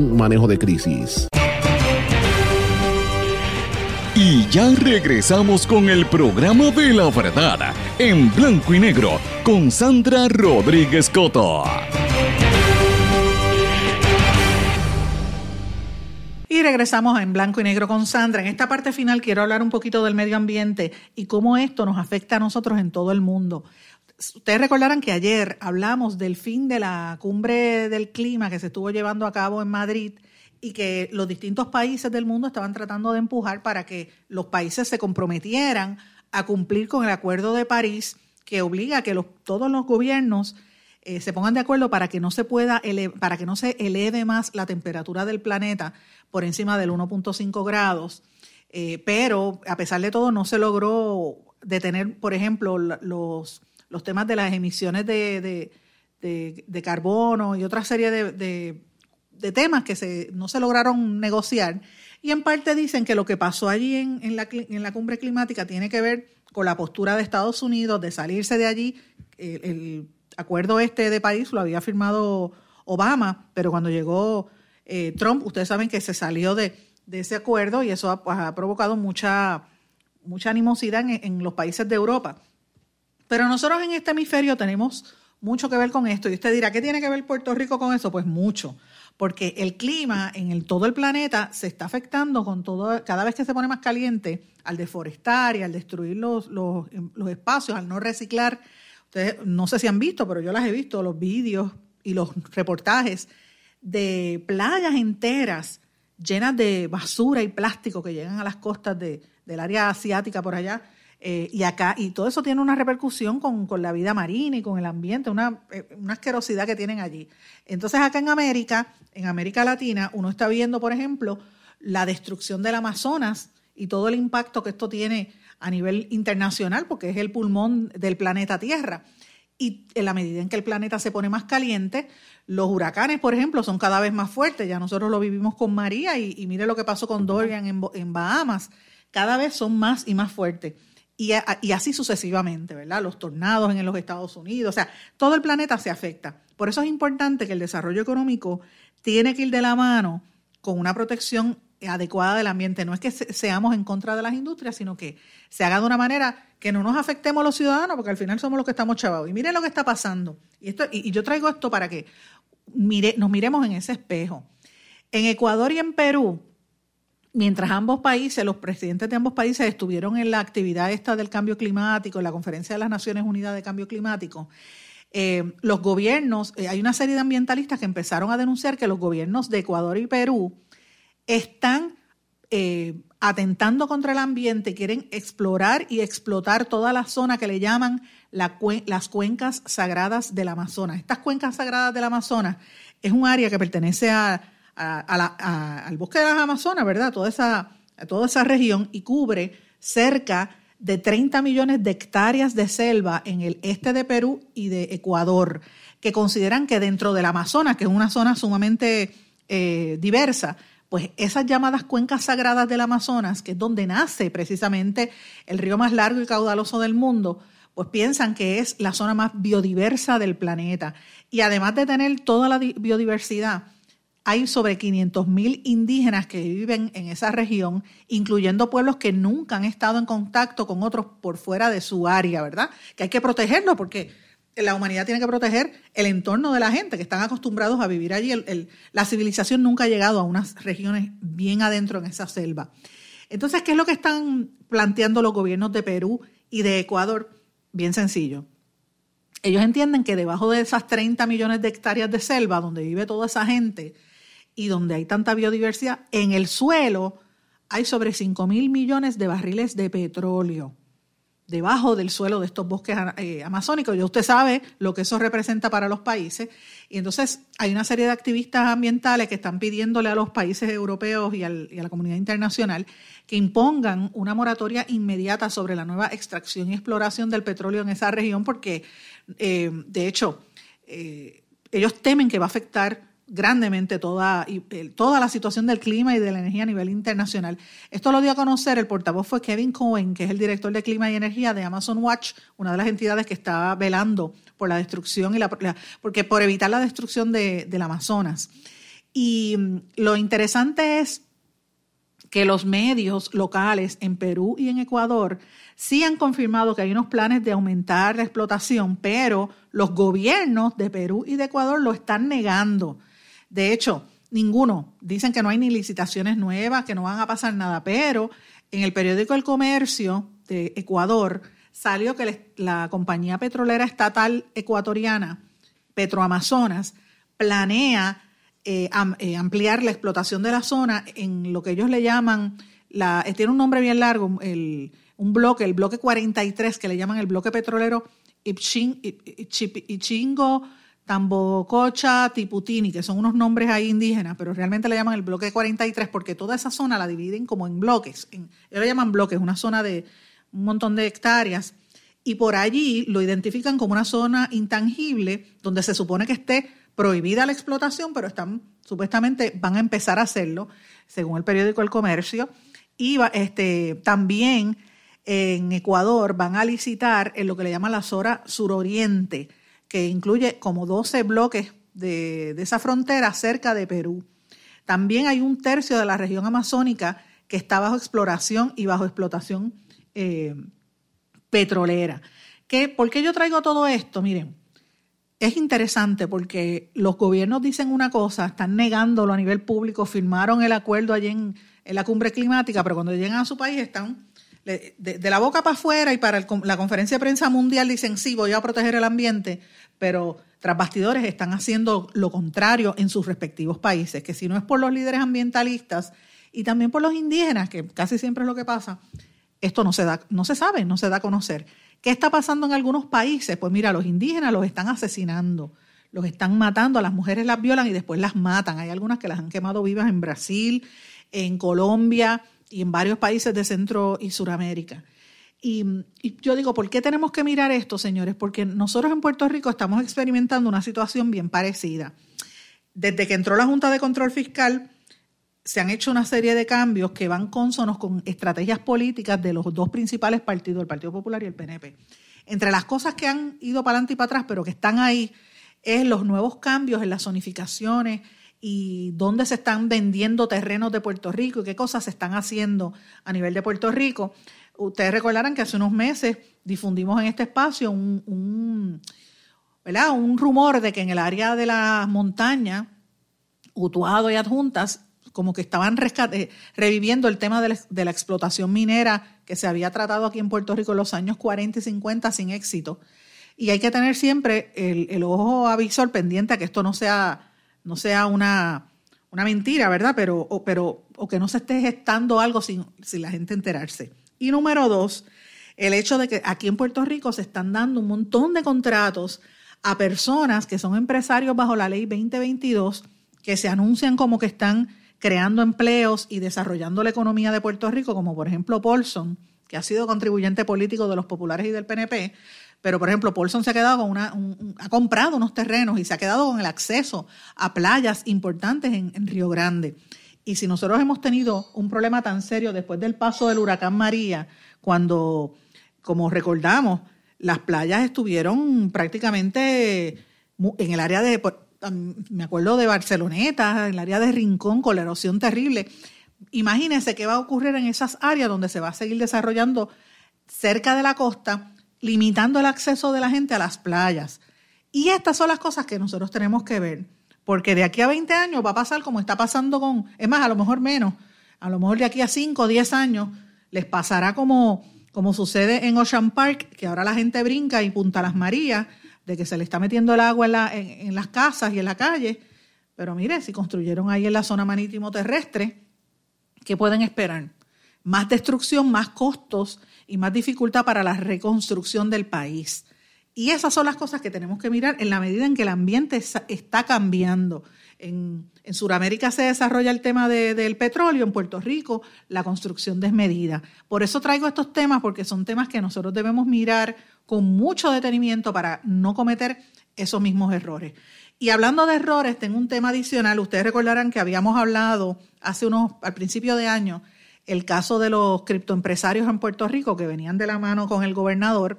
manejo de crisis. Y ya regresamos con el programa de la verdad en blanco y negro con Sandra Rodríguez Coto. Y regresamos En Blanco y Negro con Sandra. En esta parte final quiero hablar un poquito del medio ambiente y cómo esto nos afecta a nosotros en todo el mundo. Ustedes recordarán que ayer hablamos del fin de la cumbre del clima que se estuvo llevando a cabo en Madrid y que los distintos países del mundo estaban tratando de empujar para que los países se comprometieran a cumplir con el Acuerdo de París que obliga a que todos los gobiernos eh, se pongan de acuerdo para que no se pueda para que no se eleve más la temperatura del planeta por encima del 1.5 grados. Eh, pero a pesar de todo no se logró detener, por ejemplo, los, los temas de las emisiones de, de, carbono y otra serie de, temas que se, no se lograron negociar. Y en parte dicen que lo que pasó allí en, en, la, en la cumbre climática tiene que ver con la postura de Estados Unidos de salirse de allí. el acuerdo este de París lo había firmado Obama, pero cuando llegó eh, Trump, ustedes saben que se salió de, ese acuerdo y eso ha, provocado mucha, mucha animosidad en, los países de Europa. Pero nosotros en este hemisferio tenemos mucho que ver con esto. Y usted dirá, ¿qué tiene que ver Puerto Rico con eso? Pues mucho, porque el clima en todo el planeta se está afectando con todo, cada vez que se pone más caliente, al deforestar y al destruir los, los, espacios, al no reciclar no sé si han visto, pero yo las he visto, los vídeos y los reportajes de playas enteras llenas de basura y plástico que llegan a las costas de, del área asiática por allá. Eh, y acá, y todo eso tiene una repercusión con, la vida marina y con el ambiente, una, eh, una, asquerosidad que tienen allí. Entonces, acá en América, en América Latina, uno está viendo, por ejemplo, la destrucción del Amazonas y todo el impacto que esto tiene a nivel internacional, porque es el pulmón del planeta Tierra. Y en la medida en que el planeta se pone más caliente, los huracanes, por ejemplo, son cada vez más fuertes. Ya nosotros lo vivimos con María y, mire lo que pasó con Dorian en, Bahamas. Cada vez son más y más fuertes. Y, y, así sucesivamente, ¿verdad? Los tornados en los Estados Unidos, o sea, todo el planeta se afecta. Por eso es importante que el desarrollo económico tiene que ir de la mano con una protección adecuada del ambiente. No es que seamos en contra de las industrias, sino que se haga de una manera que no nos afectemos los ciudadanos, porque al final somos los que estamos chavados. Y miren lo que está pasando. Y, esto, y, yo traigo esto para que mire, nos miremos en ese espejo. En Ecuador y en Perú, mientras ambos países, los presidentes de ambos países estuvieron en la actividad esta del cambio climático, en la Conferencia de las Naciones Unidas de Cambio Climático, eh, los gobiernos, eh, hay una serie de ambientalistas que empezaron a denunciar que los gobiernos de Ecuador y Perú están eh, atentando contra el ambiente, quieren explorar y explotar toda la zona que le llaman las cuencas sagradas del Amazonas. Estas cuencas sagradas del Amazonas es un área que pertenece al bosque de las Amazonas, ¿verdad? Toda esa, toda esa región y cubre cerca de 30 millones de hectáreas de selva en el este de Perú y de Ecuador, que consideran que dentro del Amazonas, que es una zona sumamente eh, diversa, pues esas llamadas cuencas sagradas del Amazonas, que es donde nace precisamente el río más largo y caudaloso del mundo, pues piensan que es la zona más biodiversa del planeta. Y además de tener toda la biodiversidad, hay sobre 500.000 indígenas que viven en esa región, incluyendo pueblos que nunca han estado en contacto con otros por fuera de su área, ¿verdad? Que hay que protegerlo porque la humanidad tiene que proteger el entorno de la gente que están acostumbrados a vivir allí. la civilización nunca ha llegado a unas regiones bien adentro en esa selva. Entonces, ¿qué es lo que están planteando los gobiernos de Perú y de Ecuador? Bien sencillo. Ellos entienden que debajo de esas 30 millones de hectáreas de selva donde vive toda esa gente y donde hay tanta biodiversidad, en el suelo hay sobre 5 mil millones de barriles de petróleo debajo del suelo de estos bosques eh, amazónicos. Ya usted sabe lo que eso representa para los países. Y entonces hay una serie de activistas ambientales que están pidiéndole a los países europeos y, a la comunidad internacional que impongan una moratoria inmediata sobre la nueva extracción y exploración del petróleo en esa región porque, eh, de hecho, eh, ellos temen que va a afectar grandemente toda, toda la situación del clima y de la energía a nivel internacional. Esto lo dio a conocer, el portavoz fue Kevin Cohen, que es el director de clima y energía de Amazon Watch, una de las entidades que está velando por la destrucción y la, porque por evitar la destrucción de, del Amazonas. Y mm, lo interesante es que los medios locales en Perú y en Ecuador sí han confirmado que hay unos planes de aumentar la explotación, pero los gobiernos de Perú y de Ecuador lo están negando. De hecho, ninguno. Dicen que no hay ni licitaciones nuevas, que no van a pasar nada, pero en el periódico El Comercio de Ecuador salió que la compañía petrolera estatal ecuatoriana, Petroamazonas, planea eh, eh, ampliar la explotación de la zona en lo que ellos le llaman, la, eh, tiene un nombre bien largo, el, un bloque, el bloque 43, que le llaman el bloque petrolero Ichingo, Tambococha, Tiputini, que son unos nombres ahí indígenas, pero realmente le llaman el bloque 43 porque toda esa zona la dividen como en bloques. ellos le llaman bloques, una zona de un montón de hectáreas. Y por allí lo identifican como una zona intangible donde se supone que esté prohibida la explotación, pero están supuestamente van a empezar a hacerlo, según el periódico El Comercio. Y este, también en Ecuador van a licitar en lo que le llaman la zona suroriente, que incluye como 12 bloques de, esa frontera cerca de Perú. También hay un tercio de la región amazónica que está bajo exploración y bajo explotación eh, petrolera. ¿Qué, ¿Por qué yo traigo todo esto? Miren, es interesante porque los gobiernos dicen una cosa, están negándolo a nivel público, firmaron el acuerdo allí en, la cumbre climática, pero cuando llegan a su país están de, la boca para afuera y para la conferencia de prensa mundial dicen sí, voy a proteger el ambiente, pero tras bastidores están haciendo lo contrario en sus respectivos países, que si no es por los líderes ambientalistas y también por los indígenas, que casi siempre es lo que pasa, esto no se da, no se sabe, no se da a conocer. ¿Qué está pasando en algunos países? Pues mira, los indígenas los están asesinando, los están matando, a las mujeres las violan y después las matan. Hay algunas que las han quemado vivas en Brasil, en Colombia y en varios países de Centro y Suramérica. Y, yo digo, ¿por qué tenemos que mirar esto, señores? Porque nosotros en Puerto Rico estamos experimentando una situación bien parecida. Desde que entró la Junta de Control Fiscal, se han hecho una serie de cambios que van cónsonos con estrategias políticas de los dos principales partidos, el Partido Popular y el PNP. Entre las cosas que han ido para adelante y para atrás, pero que están ahí, es los nuevos cambios en las zonificaciones y dónde se están vendiendo terrenos de Puerto Rico y qué cosas se están haciendo a nivel de Puerto Rico. Ustedes recordarán que hace unos meses difundimos en este espacio un, un, un rumor de que en el área de la montaña, Utuado y Adjuntas, como que estaban rescate, reviviendo el tema de la, explotación minera que se había tratado aquí en Puerto Rico en los años 40 y 50 sin éxito. Y hay que tener siempre el, ojo avisor pendiente a que esto no sea, no sea una, una mentira, ¿verdad? Pero, o, pero, o que no se esté gestando algo sin, sin la gente enterarse. Y número dos, el hecho de que aquí en Puerto Rico se están dando un montón de contratos a personas que son empresarios bajo la ley 2022 que se anuncian como que están creando empleos y desarrollando la economía de Puerto Rico, como por ejemplo Paulson, que ha sido contribuyente político de los populares y del PNP, pero por ejemplo Paulson se ha quedado con una, ha comprado unos terrenos y se ha quedado con el acceso a playas importantes en, en Río Grande. Y si nosotros hemos tenido un problema tan serio después del paso del huracán María, cuando, como recordamos, las playas estuvieron prácticamente en el área de me acuerdo de Barceloneta, en el área de Rincón, con la erosión terrible. Imagínense qué va a ocurrir en esas áreas donde se va a seguir desarrollando cerca de la costa, limitando el acceso de la gente a las playas. Y estas son las cosas que nosotros tenemos que ver, porque de aquí a 20 años va a pasar como está pasando con, es más, a lo mejor menos, a lo mejor de aquí a 5 o 10 años les pasará como, como sucede en Ocean Park, que ahora la gente brinca y punta las Marías, de que se le está metiendo el agua en, las casas y en la calle. Pero mire, si construyeron ahí en la zona marítimo terrestre, ¿qué pueden esperar? Más destrucción, más costos y más dificultad para la reconstrucción del país. Y esas son las cosas que tenemos que mirar en la medida en que el ambiente está cambiando. En, en Sudamérica se desarrolla el tema del petróleo, en Puerto Rico la construcción desmedida. Por eso traigo estos temas, porque son temas que nosotros debemos mirar con mucho detenimiento para no cometer esos mismos errores. Y hablando de errores, tengo un tema adicional. Ustedes recordarán que habíamos hablado hace unos, al principio de año, el caso de los criptoempresarios en Puerto Rico que venían de la mano con el gobernador,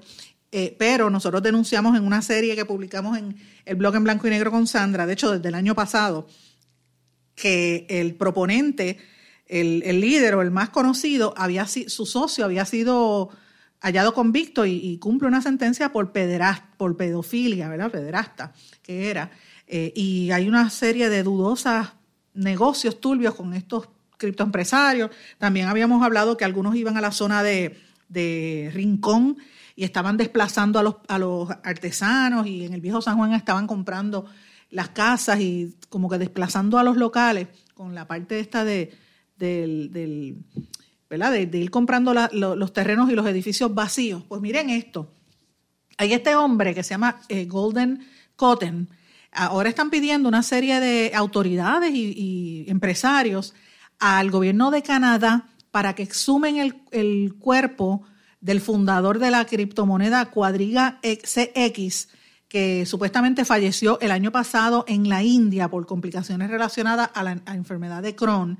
eh, pero nosotros denunciamos en una serie que publicamos en el blog en blanco y negro con Sandra, de hecho desde el año pasado, que el proponente, el, líder o el más conocido, había su socio había sido hallado convicto y, cumple una sentencia por, por pedofilia, ¿verdad? Pederasta, que era. Eh, y hay una serie de dudosas negocios turbios con estos criptoempresarios. También habíamos hablado que algunos iban a la zona de Rincón y estaban desplazando a los, a los artesanos y en el viejo San Juan estaban comprando las casas y como que desplazando a los locales con la parte esta de, del, ¿verdad? De, ir comprando los terrenos y los edificios vacíos. Pues miren esto, hay este hombre que se llama eh, Golden Cotton, ahora están pidiendo una serie de autoridades y, empresarios al gobierno de Canadá para que exhumen el, el cuerpo del fundador de la criptomoneda Cuadriga CX, que supuestamente falleció el año pasado en la India por complicaciones relacionadas a la enfermedad de Crohn.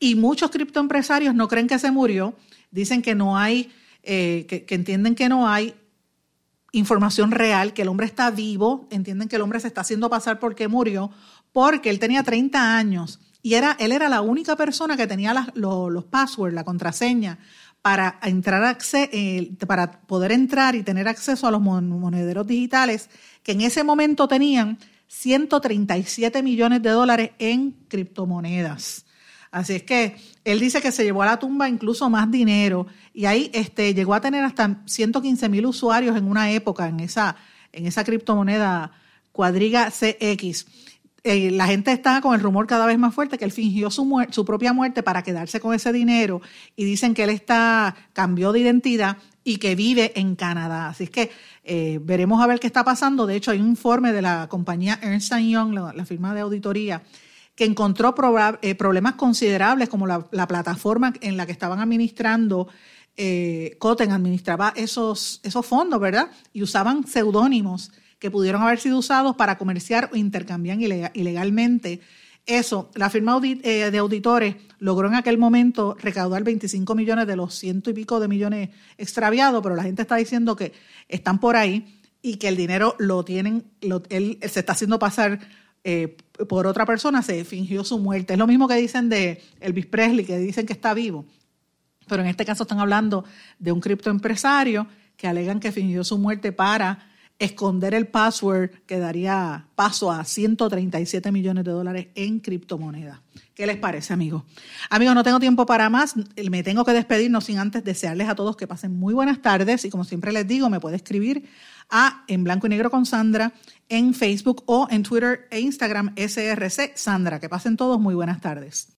Y muchos criptoempresarios no creen que se murió, dicen que no hay, eh, que, entienden que no hay información real, que el hombre está vivo, entienden que el hombre se está haciendo pasar porque murió, porque él tenía 30 años y era, él era la única persona que tenía los passwords, la contraseña para entrar eh, para poder entrar y tener acceso a los monederos digitales que en ese momento tenían 137 millones de dólares en criptomonedas. Así es que él dice que se llevó a la tumba incluso más dinero y ahí este, llegó a tener hasta 115 mil usuarios en una época en esa, en esa criptomoneda cuadriga CX. Eh, la gente está con el rumor cada vez más fuerte que él fingió su, su propia muerte para quedarse con ese dinero y dicen que él está cambió de identidad y que vive en Canadá. Así es que eh, veremos a ver qué está pasando. De hecho, hay un informe de la compañía Ernst Young, la firma de auditoría, que encontró eh, problemas considerables como la, plataforma en la que estaban administrando, eh, Coten administraba esos, esos fondos, ¿verdad? Y usaban seudónimos que pudieron haber sido usados para comerciar o intercambiar ilegalmente. Eso, la firma eh, de auditores logró en aquel momento recaudar 25 millones de los ciento y pico de millones extraviados, pero la gente está diciendo que están por ahí y que el dinero lo tienen, él se está haciendo pasar eh, por otra persona se fingió su muerte. Es lo mismo que dicen de Elvis Presley, que dicen que está vivo. Pero en este caso están hablando de un criptoempresario que alegan que fingió su muerte para esconder el password que daría paso a 137 millones de dólares en criptomonedas. ¿Qué les parece, amigos? Amigos, no tengo tiempo para más. Me tengo que despedir, no sin antes desearles a todos que pasen muy buenas tardes. Y como siempre les digo, me puede escribir a En Blanco y Negro con Sandra en Facebook o en Twitter e Instagram SRC Sandra. Que pasen todos muy buenas tardes.